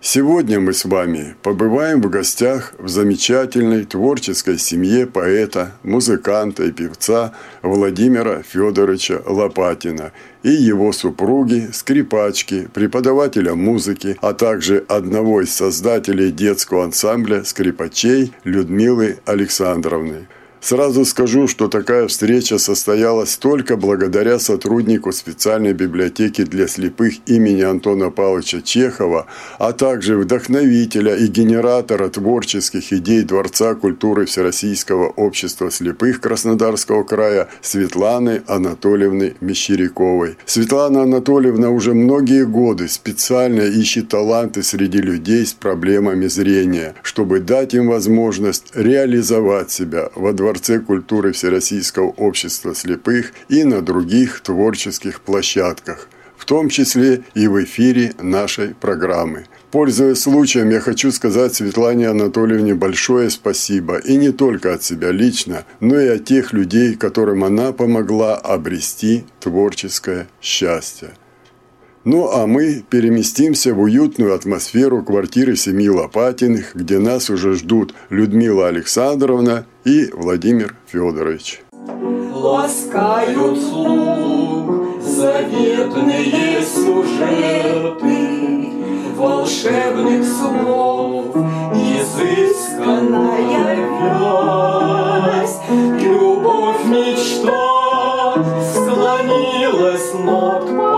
Сегодня мы с вами побываем в гостях в замечательной творческой семье поэта, музыканта и певца Владимира Федоровича Лопатина и его супруги, скрипачки, преподавателя музыки, а также одного из создателей детского ансамбля скрипачей Людмилы Александровны – Сразу скажу, что такая встреча состоялась только благодаря сотруднику специальной библиотеки для слепых имени Антона Павловича Чехова, а также вдохновителя и генератора творческих идей Дворца культуры Всероссийского общества слепых Краснодарского края Светланы Анатольевны Мещеряковой. Светлана Анатольевна уже многие годы специально ищет таланты среди людей с проблемами зрения, чтобы дать им возможность реализовать себя во дворце Дворце культуры Всероссийского общества слепых и на других творческих площадках, в том числе и в эфире нашей программы. Пользуясь случаем, я хочу сказать Светлане Анатольевне большое спасибо, и не только от себя лично, но и от тех людей, которым она помогла обрести творческое счастье. Ну а мы переместимся в уютную атмосферу квартиры семьи Лопатиных, где нас уже ждут Людмила Александровна и Владимир Федорович. Ласкают слух заветные сюжеты волшебных слов, изысканная вязь, любовь мечта склонилась над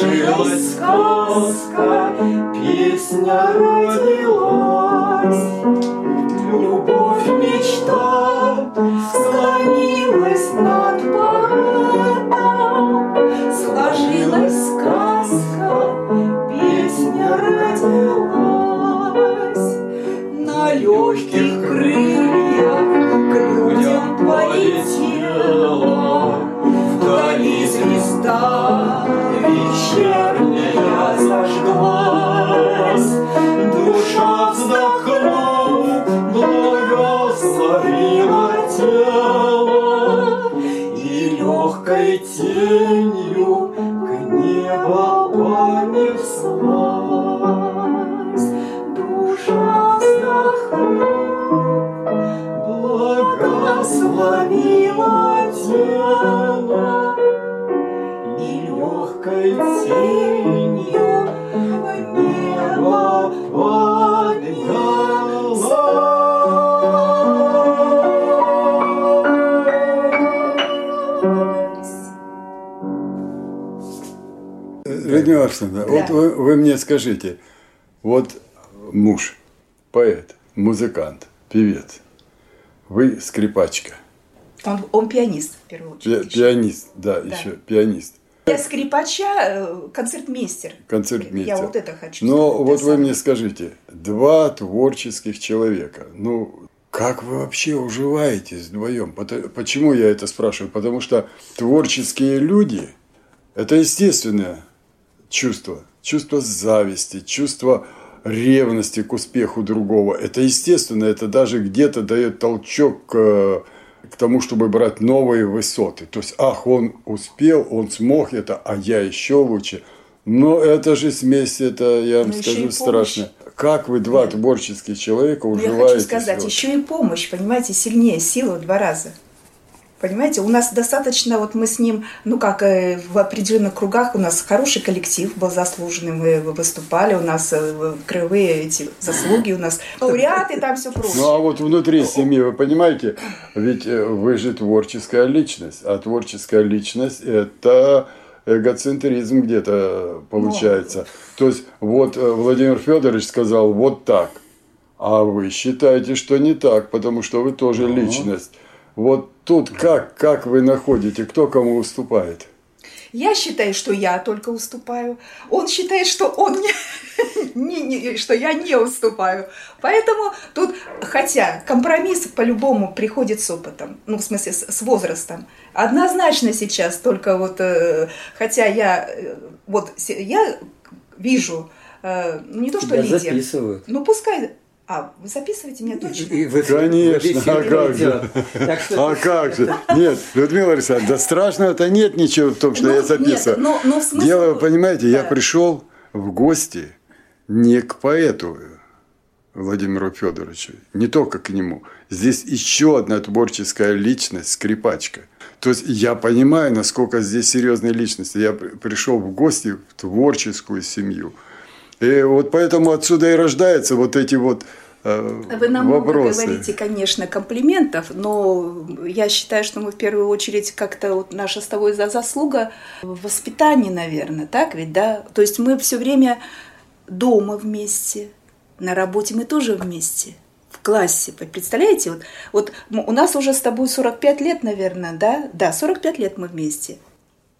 сложилась сказка, песня родилась. Любовь мечта склонилась над поэтом, сложилась сказка, песня родилась. На легких Людмила Александровна, Да. вот вы, вы мне скажите, вот муж, поэт, музыкант, певец, вы скрипачка, Он, он пианист, в первую пи- очередь. пианист, да, Да. еще пианист, Я скрипача, э, концертмейстер. концертмейстер. Я вот это хочу Но сказать, вот вы сам. мне скажите, два творческих человека, ну, как вы вообще уживаетесь вдвоем? Почему я это спрашиваю? Потому что творческие люди – это естественное чувство. Чувство зависти, чувство ревности к успеху другого. Это естественно, это даже где-то дает толчок к, к тому, чтобы брать новые высоты. То есть, ах, он успел, он смог это, а я еще лучше. Но это же смесь, это, я вам Ну, еще и скажу, страшно. Как вы два творческих человека Ну, уживаетесь? Я хочу сказать, вот? еще и помощь, понимаете, сильнее силы в два раза. Понимаете, у нас достаточно, вот мы с ним, ну как э, в определенных кругах у нас хороший коллектив был заслуженный, мы выступали, у нас э, краевые эти заслуги, у нас лауреаты, там все прочее. Ну а вот внутри семьи, вы понимаете, ведь э, вы же творческая личность, а творческая личность – это эгоцентризм где-то получается. То есть вот Владимир Федорович сказал вот так, а вы считаете, что не так, потому что вы тоже личность. Вот тут как, как вы находите, кто кому уступает? Я считаю, что я только уступаю. Он считает, что он не, не, не, что я не уступаю. Поэтому тут, хотя компромисс по-любому приходит с опытом, ну, в смысле, с, с возрастом. Однозначно сейчас только вот, э, хотя я, э, вот, я вижу, э, ну, не то, что Тебя лидер. записывают. Ну, пускай, а, вы записываете меня точно? И в- Конечно, в эфире а как же? идет. Так что- А как же? Нет, Людмила Александровна, да страшного-то нет ничего в том, что Ну, я записываю. нет, но- но в смысле- Дело, понимаете, я пришел в гости не к поэту Владимиру Федоровичу, не только к нему. Здесь еще одна творческая личность, скрипачка. То есть я понимаю, насколько здесь серьезные личности. Я при- пришел в гости в творческую семью. И вот поэтому отсюда и рождаются вот эти вот э, Вы нам много вопросы. говорите, конечно, комплиментов, но я считаю, что мы в первую очередь как-то вот наша с тобой за- заслуга в воспитании, наверное, так ведь, да? То есть мы все время дома вместе, на работе мы тоже вместе, в классе, представляете? Вот, вот у нас уже с тобой 45 лет, наверное, да? Да, 45 лет мы вместе.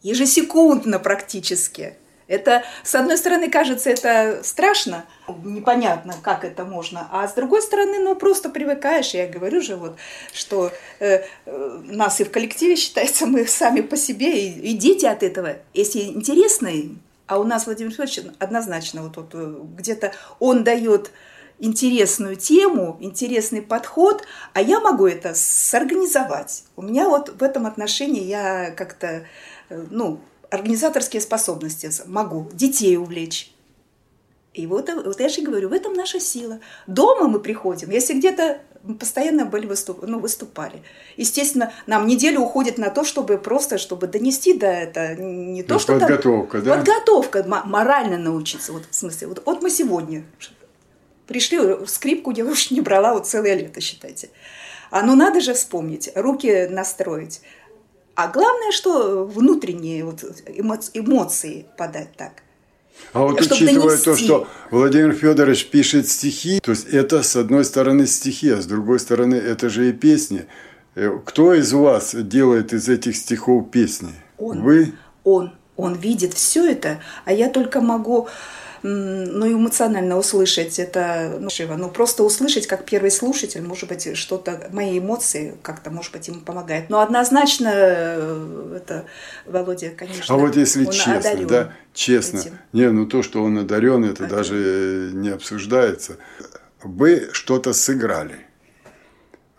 Ежесекундно практически. Это, с одной стороны, кажется, это страшно, непонятно, как это можно, а с другой стороны, ну, просто привыкаешь. Я говорю же, вот, что э, э, нас и в коллективе считается, мы сами по себе, и, и дети от этого, если интересно а у нас Владимир Федорович однозначно вот, вот э, где-то он дает интересную тему, интересный подход, а я могу это сорганизовать. У меня вот в этом отношении я как-то, э, ну, организаторские способности могу детей увлечь. И вот, вот я же говорю, в этом наша сила. Дома мы приходим, если где-то мы постоянно были выступ, ну, выступали. Естественно, нам неделю уходит на то, чтобы просто, чтобы донести до это не то, Ну, что там- подготовка, да? Подготовка, морально научиться. Вот в смысле, вот, вот мы сегодня пришли, скрипку я уж не брала вот целое лето, считайте. А ну надо же вспомнить, руки настроить. А главное, что внутренние вот эмо- эмоции подать так. А вот Чтобы учитывая то, донести. что Владимир Федорович пишет стихи, то есть это с одной стороны стихи, а с другой стороны это же и песни. Э, Кто из вас делает из этих стихов песни? Он. Вы? Он, он видит все это, а я только могу ну, эмоционально услышать это, ну, живо, ну, просто услышать, как первый слушатель, может быть, что-то, мои эмоции как-то, может быть, ему помогает. Но однозначно э, это Володя, конечно, А вот если честно, одарен да, честно, этим. не, ну то, что он одарен, это Это- даже э, не обсуждается. Вы что-то сыграли.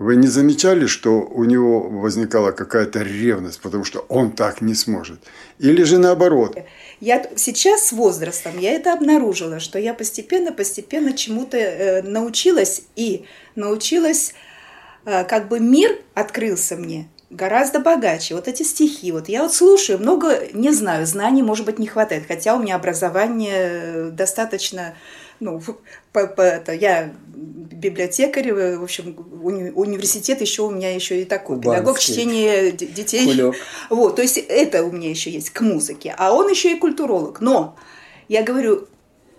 Вы не замечали, что у него возникала какая-то ревность, потому что он так не сможет? Или же наоборот? Я сейчас с возрастом я это обнаружила, что я постепенно-постепенно чему-то э, научилась и научилась, э, как бы мир открылся мне гораздо богаче. Вот эти стихи, вот я вот слушаю, много не знаю, знаний, может быть, не хватает, хотя у меня образование э, достаточно, ну, по- по- это, я библиотекарь, э, в общем, уни- университет еще у меня еще и такой, педагог Кубанский. чтения д- детей. Кулек. Вот, то есть это у меня еще есть к музыке, а он еще и культуролог. Но я говорю,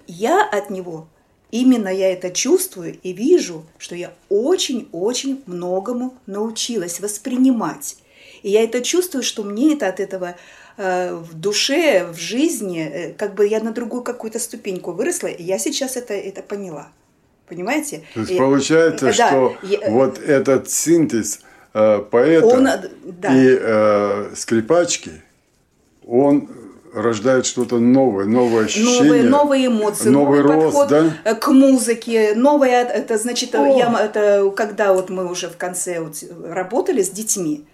я от него, именно я это чувствую и вижу, что я очень-очень многому научилась воспринимать. И я это чувствую, что мне это от этого в душе, в жизни, э, как бы я на другую какую-то ступеньку выросла, и я сейчас это, это поняла. Понимаете? То есть И- получается, да, что я- вот этот синтез э, поэта Он, э, да. и э, скрипачки, он рождает что-то новое, новое ощущение. Новые, новые эмоции, новый новый, рост, подход да? э, к музыке, новое, это значит, О. я, это когда вот мы уже в конце вот работали с детьми, э,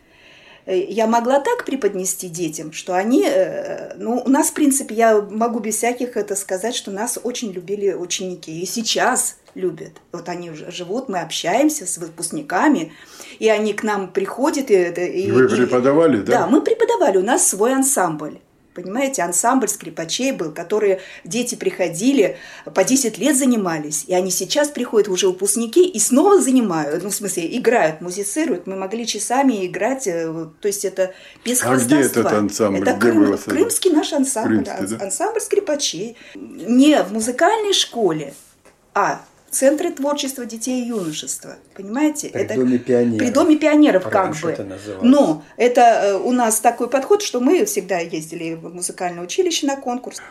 я могла так преподнести детям, что они, э, ну, у нас, в принципе, я могу без всяких это сказать, что нас очень любили ученики, и сейчас любят. Вот они уже живут, мы общаемся с выпускниками, и они к нам приходят. И, это- и- Вы и- преподавали, да? Да, мы преподавали, у нас свой ансамбль. Понимаете, ансамбль скрипачей был, которые дети приходили, по 10 лет занимались, и они сейчас приходят уже выпускники и снова занимают, ну, в смысле, играют, музицируют. Мы могли часами играть, э, то есть это без А где этот ансамбль? Это Где Крым- крымский наш ансамбль, Крымский, да? ансамбль скрипачей. Не в музыкальной школе, а Центре творчества детей и юношества. Понимаете? При Доме пионеров. При Доме пионеров Раньше как бы. это. Но это э, у нас такой подход, что мы всегда ездили в музыкальное училище на конкурс.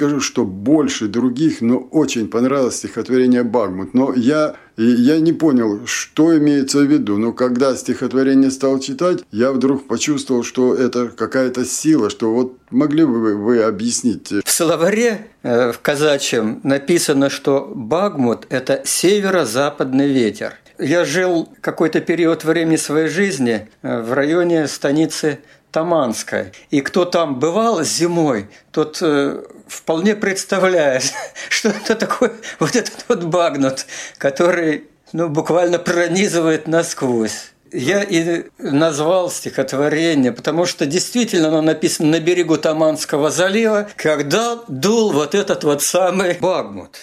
Скажу, что больше других, но очень понравилось стихотворение Багмут. Но я, я не понял, что имеется в виду. Но когда стихотворение стал читать, я вдруг почувствовал, что это какая-то сила, что вот могли бы вы, вы объяснить? В словаре э, в казачьем написано, что Багмут – это северо-западный ветер. Я жил какой-то период времени своей жизни э, в районе станицы Таманская. И кто там бывал зимой, тот э, вполне представляет, что это такое вот этот вот багнут, который ну, буквально пронизывает насквозь. Я и назвал стихотворение, потому что действительно оно написано на берегу Таманского залива, когда дул вот этот вот самый багмут.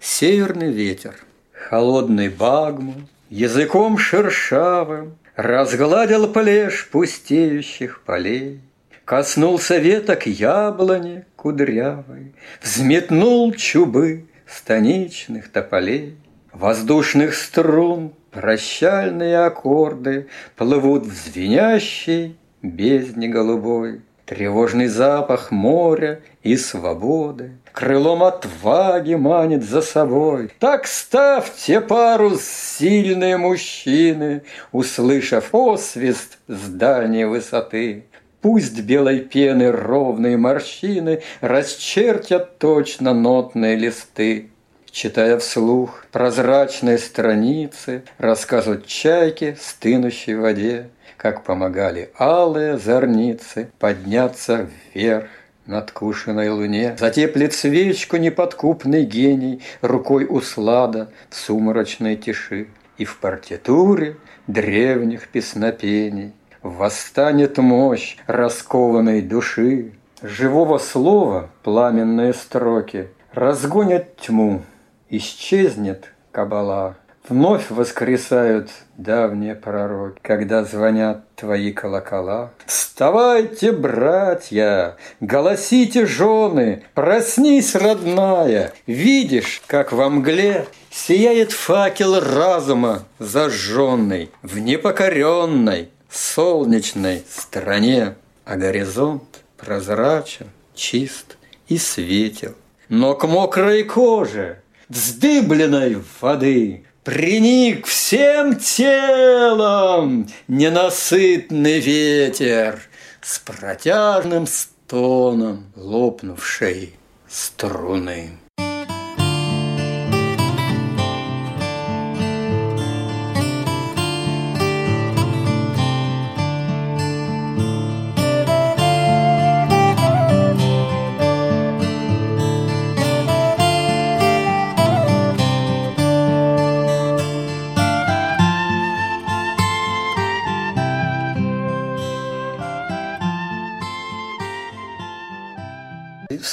Северный ветер, холодный багмут, языком шершавым Разгладил плешь пустеющих полей, Коснулся веток яблони кудрявой, Взметнул чубы станичных тополей, Воздушных струн прощальные аккорды Плывут в звенящей бездне голубой. Тревожный запах моря и свободы Крылом отваги манит за собой. Так ставьте парус, сильные мужчины, Услышав освист с дальней высоты. Пусть белой пены ровные морщины Расчертят точно нотные листы. Читая вслух прозрачные страницы, Рассказывают чайки, стынущей в воде, Как помогали алые зорницы Подняться вверх над кушиной луне. Затеплит свечку неподкупный гений Рукой услада в сумрачной тиши. И в партитуре древних песнопений Восстанет мощь раскованной души. Живого слова пламенные строки Разгонят тьму, исчезнет кабала. Вновь воскресают давние пророки, Когда звонят твои колокола. Вставайте, братья, голосите, жены, Проснись, родная, видишь, как во мгле Сияет факел разума зажженный В непокоренной солнечной стране, А горизонт прозрачен, чист и светел. Но к мокрой коже вздыбленной воды Приник всем телом ненасытный ветер С протяжным стоном лопнувшей струны.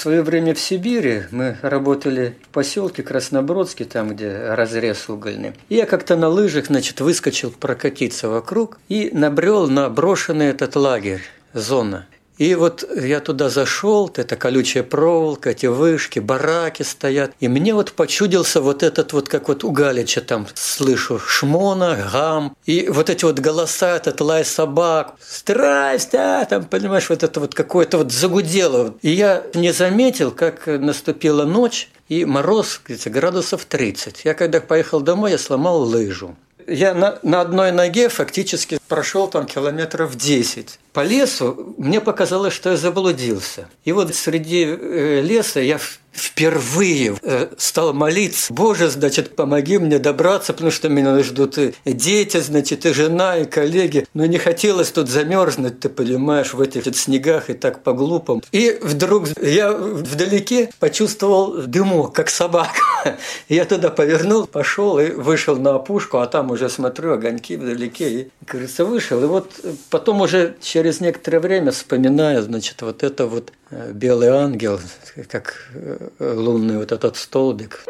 Свое время в Сибири мы работали в поселке Краснобродске, там, где разрез угольный. Я как-то на лыжах, значит, выскочил прокатиться вокруг и набрел на брошенный этот лагерь, зона. И вот я туда зашел, это колючая проволока, эти вышки, бараки стоят. И мне вот почудился вот этот вот, как вот у Галича там слышу, шмона, гам. И вот эти вот голоса, этот лай собак, страсть, а, там, понимаешь, вот это вот какое-то вот загудело. И я не заметил, как наступила ночь, и мороз, говорится, градусов 30. Я когда поехал домой, я сломал лыжу. Я на, на одной ноге фактически прошел там километров 10. По лесу, мне показалось, что я заблудился. И вот среди э, леса я впервые э, стал молиться. Боже, значит, помоги мне добраться, потому что меня ждут и дети, значит, и жена, и коллеги. Но не хотелось тут замерзнуть, ты понимаешь, в этих снегах и так по-глупому. И вдруг я вдалеке почувствовал дымок, как собака. Я туда повернул, пошел и вышел на опушку, а там уже смотрю огоньки вдалеке. И, кажется, вышел. И вот потом уже через некоторое время вспоминаю, значит, вот это вот э, белый ангел, как э, лунный вот этот столбик.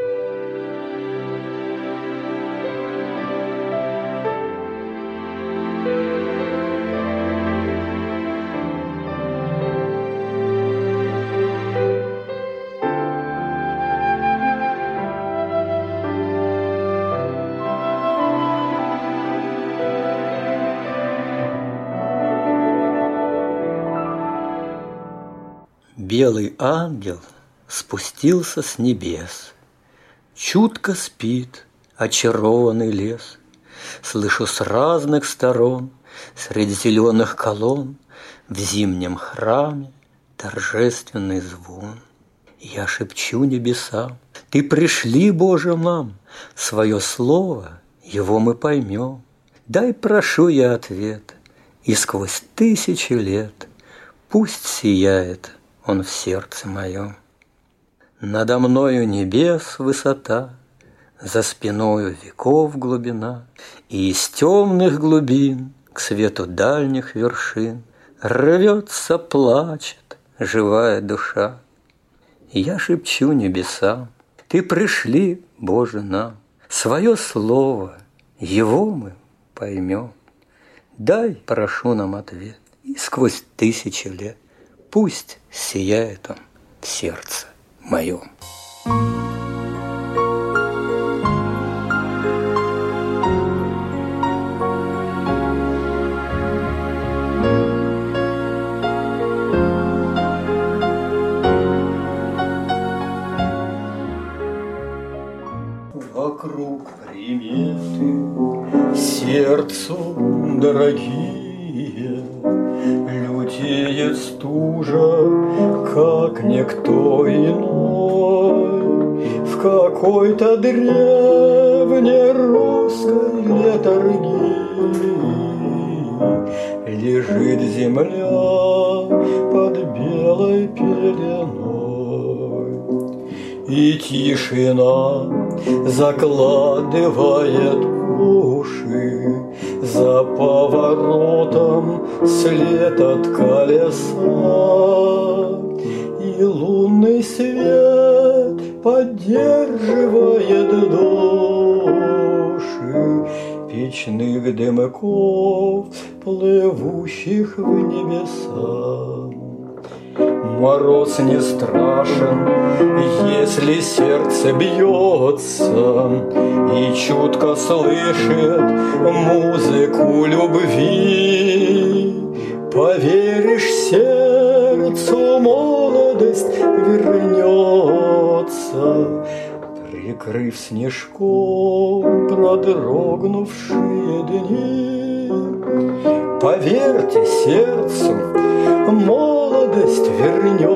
Белый ангел – спустился с небес. Чутко спит очарованный лес. Слышу с разных сторон, Среди зеленых колонн, В зимнем храме торжественный звон. Я шепчу небесам, Ты пришли, Боже мам, Свое слово, его мы поймем. Дай, прошу я ответ, И сквозь тысячи лет Пусть сияет он в сердце моем. Надо мною небес высота, За спиною веков глубина, И из темных глубин К свету дальних вершин Рвется, плачет живая душа. Я шепчу небесам, Ты пришли, Боже, нам, Свое слово, его мы поймем. Дай, прошу нам ответ, и сквозь тысячи лет Пусть сияет он в сердце моем. Вокруг приметы сердцу дорогие, Лютеет стужа, как никто иной, В какой-то древней русской летаргии Лежит земля под белой пеленой, И тишина закладывает уши За поворотом след от колеса И лунный свет поддерживает души Печных дымков, плывущих в небеса. Мороз не страшен, если сердце бьется И чутко слышит музыку любви. Поверишь сердцу, молодость вернется, Прикрыв снежком продрогнувшие дни. Поверьте сердцу, молодость вернется,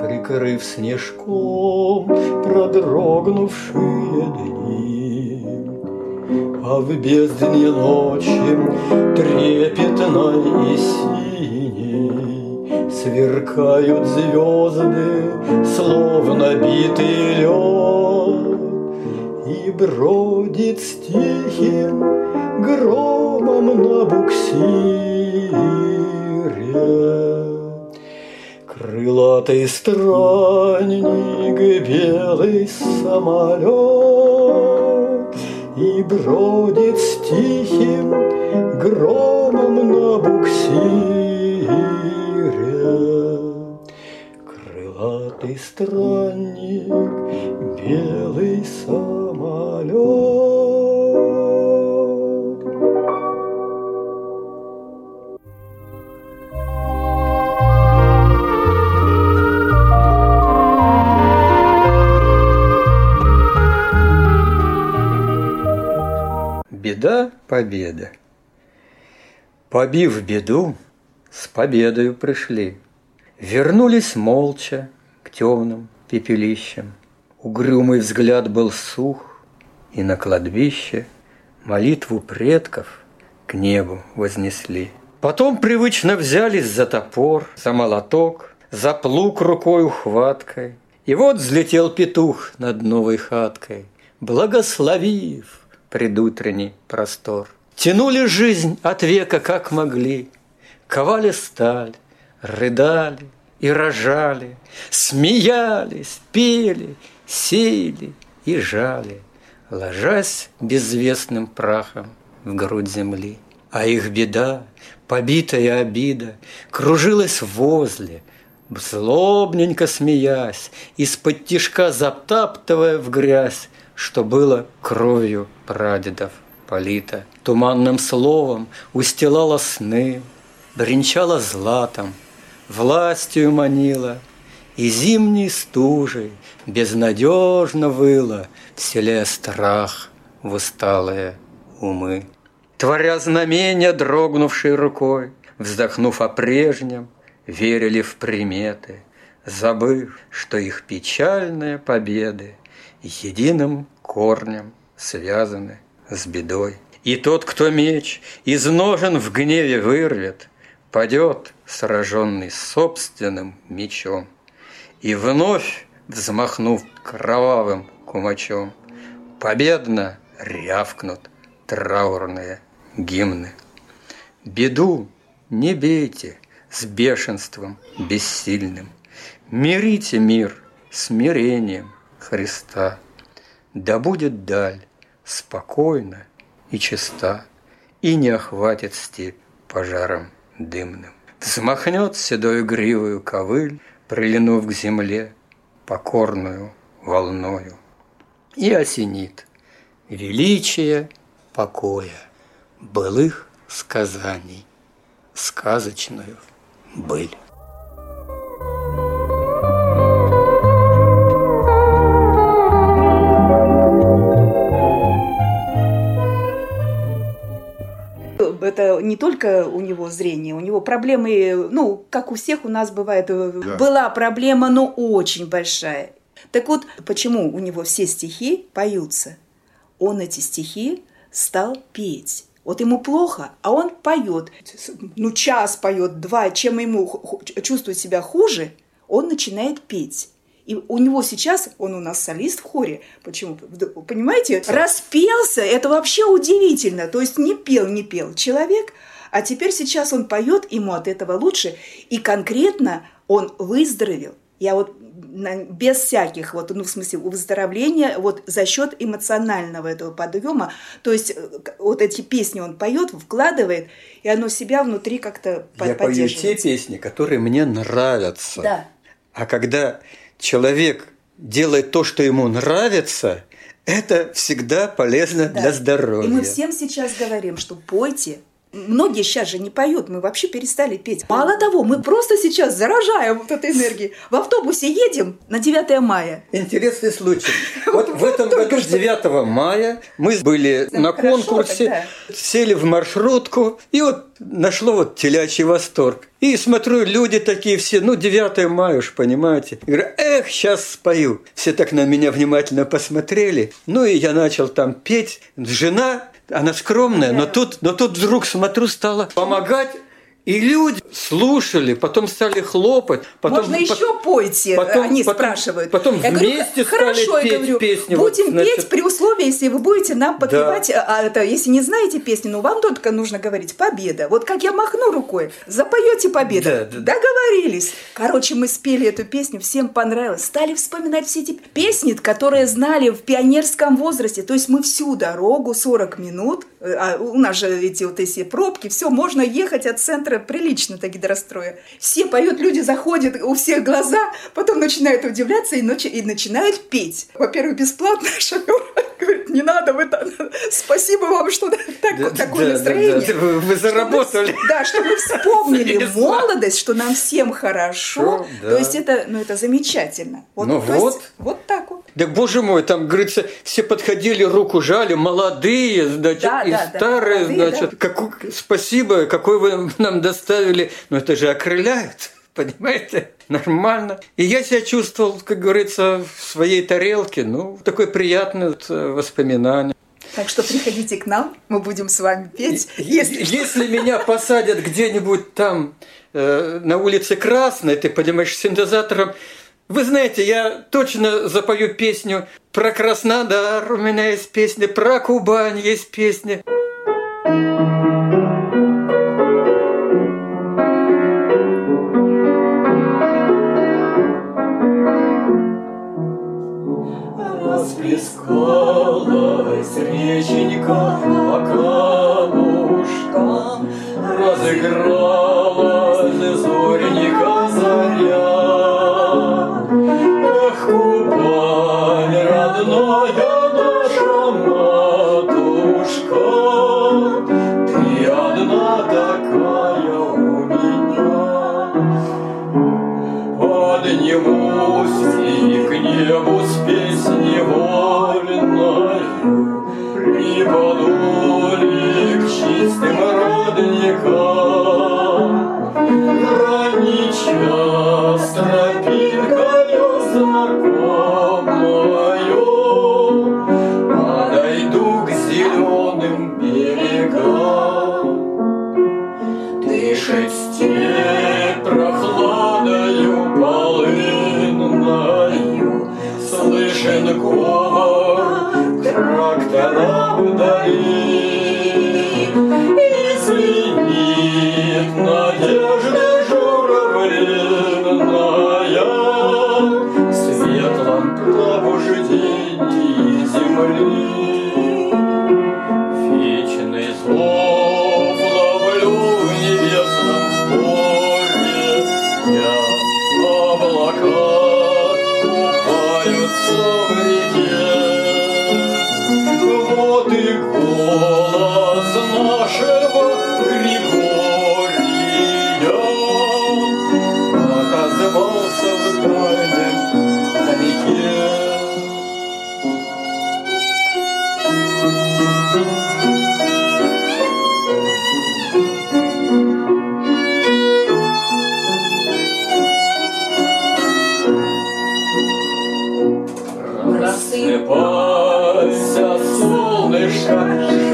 Прикрыв снежком продрогнувшие дни. А в бездне ночи трепетной и синей Сверкают звезды, словно битый лед, И бродит с тихим громом на буксире. Крылатый странник, белый самолет И бродит с тихим громом на буксире. Крылатый странник, белый самолет Беда, победа. Побив беду, с победою пришли. Вернулись молча к темным пепелищам. Угрюмый взгляд был сух, и на кладбище молитву предков к небу вознесли. Потом привычно взялись за топор, за молоток, за плуг рукой ухваткой. И вот взлетел петух над новой хаткой, благословив предутренний простор. Тянули жизнь от века, как могли, ковали сталь, рыдали и рожали, смеялись, пели, сеяли и жали, ложась безвестным прахом в грудь земли. А их беда, побитая обида, кружилась возле, злобненько смеясь, из-под тишка затаптывая в грязь, что было кровью прадедов полита. Туманным словом устилала сны, бренчала златом, властью манила, и зимней стужей безнадежно выла, вселяя страх в усталые умы. Творя знамения, дрогнувшей рукой, вздохнув о прежнем, верили в приметы, забыв, что их печальные победы единым корнем связаны с бедой. И тот, кто меч из ножен в гневе вырвет, падет, сраженный собственным мечом, и вновь, взмахнув кровавым кумачом, победно рявкнут траурные гимны. Беду не бейте с бешенством бессильным, Мирите мир смирением Христа. Да будет даль спокойна и чиста, И не охватит степь пожаром дымным. Взмахнет седою гривою ковыль, Прилинув к земле покорную волною, И осенит величие покоя Былых сказаний, сказочную быль. Это не только у него зрение, у него проблемы, ну, как у всех у нас бывает, э, была проблема, но очень большая. Так вот, почему у него все стихи поются? Он эти стихи стал петь. Вот ему плохо, а он поет. Ну, час поет, два. Чем ему чувствует себя хуже, он начинает петь. И у него сейчас, он у нас солист в хоре. Почему? Понимаете? Распелся, это вообще удивительно. То есть не пел, не пел человек, а теперь сейчас он поет, ему от этого лучше. И конкретно он выздоровел. Я вот без всяких, вот, ну, в смысле, выздоровления, вот за счет эмоционального этого подъема. То есть э, вот эти песни он поет, вкладывает, и оно себя внутри как-то Я пою те песни, которые мне нравятся. Да. А когда человек делает то, что ему нравится, это всегда полезно да. для здоровья. И мы всем сейчас говорим, что пойте, Многие сейчас же не поют, мы вообще перестали петь. Мало того, мы просто сейчас заражаем вот этой энергией. В автобусе едем на 9 мая. Интересный случай. Вот в этом году 9 мая мы были на конкурсе, сели в маршрутку, и вот нашло вот телячий восторг. И смотрю, люди такие все, ну, 9 мая уж, понимаете. И говорю, эх, сейчас спою. Все так на меня внимательно посмотрели. Ну, и я начал там петь. Жена она скромная, но тут, но тут вдруг, смотрю, стала помогать и люди слушали, потом стали хлопать. Потом, Можно еще потом, пойте, потом, они потом, спрашивают. Потом я вместе говорю, хорошо, стали я петь говорю, песни. Будем вот, значит, петь при условии, если вы будете нам подпевать. Да. А, это, если не знаете песни, ну вам только нужно говорить «Победа». Вот как я махну рукой, запоете «Победа». Да, да, Договорились. Короче, мы спели эту песню, всем понравилось. Стали вспоминать все эти песни, которые знали в пионерском возрасте. То есть мы всю дорогу, 40 минут, э, а у нас же эти вот эти пробки, все, можно ехать от центра прилично таки гидростроя. Все поют, люди заходят, у всех глаза, потом начинают удивляться и, ночи, и начинают петь. Во-первых, бесплатно шофер говорит, не надо, вы там, спасибо вам, что так, да, такое да, настроение. Да, да, вы, вы заработали. Чтобы, да, чтобы вспомнили молодость, что нам всем хорошо. Шо, да. То есть это, ну, это замечательно. Вот, ну вот. Есть, вот так вот. Да, боже мой, там, говорится, все подходили, руку жали, молодые, значит, Да, и да, да, старые, молодые, значит. Каку- спасибо, какой вы нам доставили. Но это же окрыляет, понимаете? Нормально. И я себя чувствовал, как говорится, в своей тарелке. Ну, такое приятное э, воспоминание. Так что приходите к нам, мы будем с вами петь. Если, если меня посадят где-нибудь там э, на улице Красной, ты понимаешь, синтезатором, вы знаете, я точно запою песню про Краснодар, у меня есть песни, про Кубань есть песни. Расплескалась реченька по камушкам, Разыгралась Кубань, родная Christ.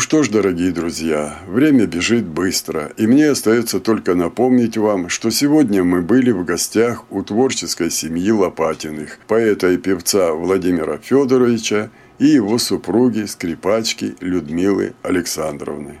Что ж, дорогие друзья, время бежит быстро, и мне остается только напомнить вам, что сегодня мы были в гостях у творческой семьи Лопатиных, поэта и певца Владимира Федоровича и его супруги, скрипачки Людмилы Александровны.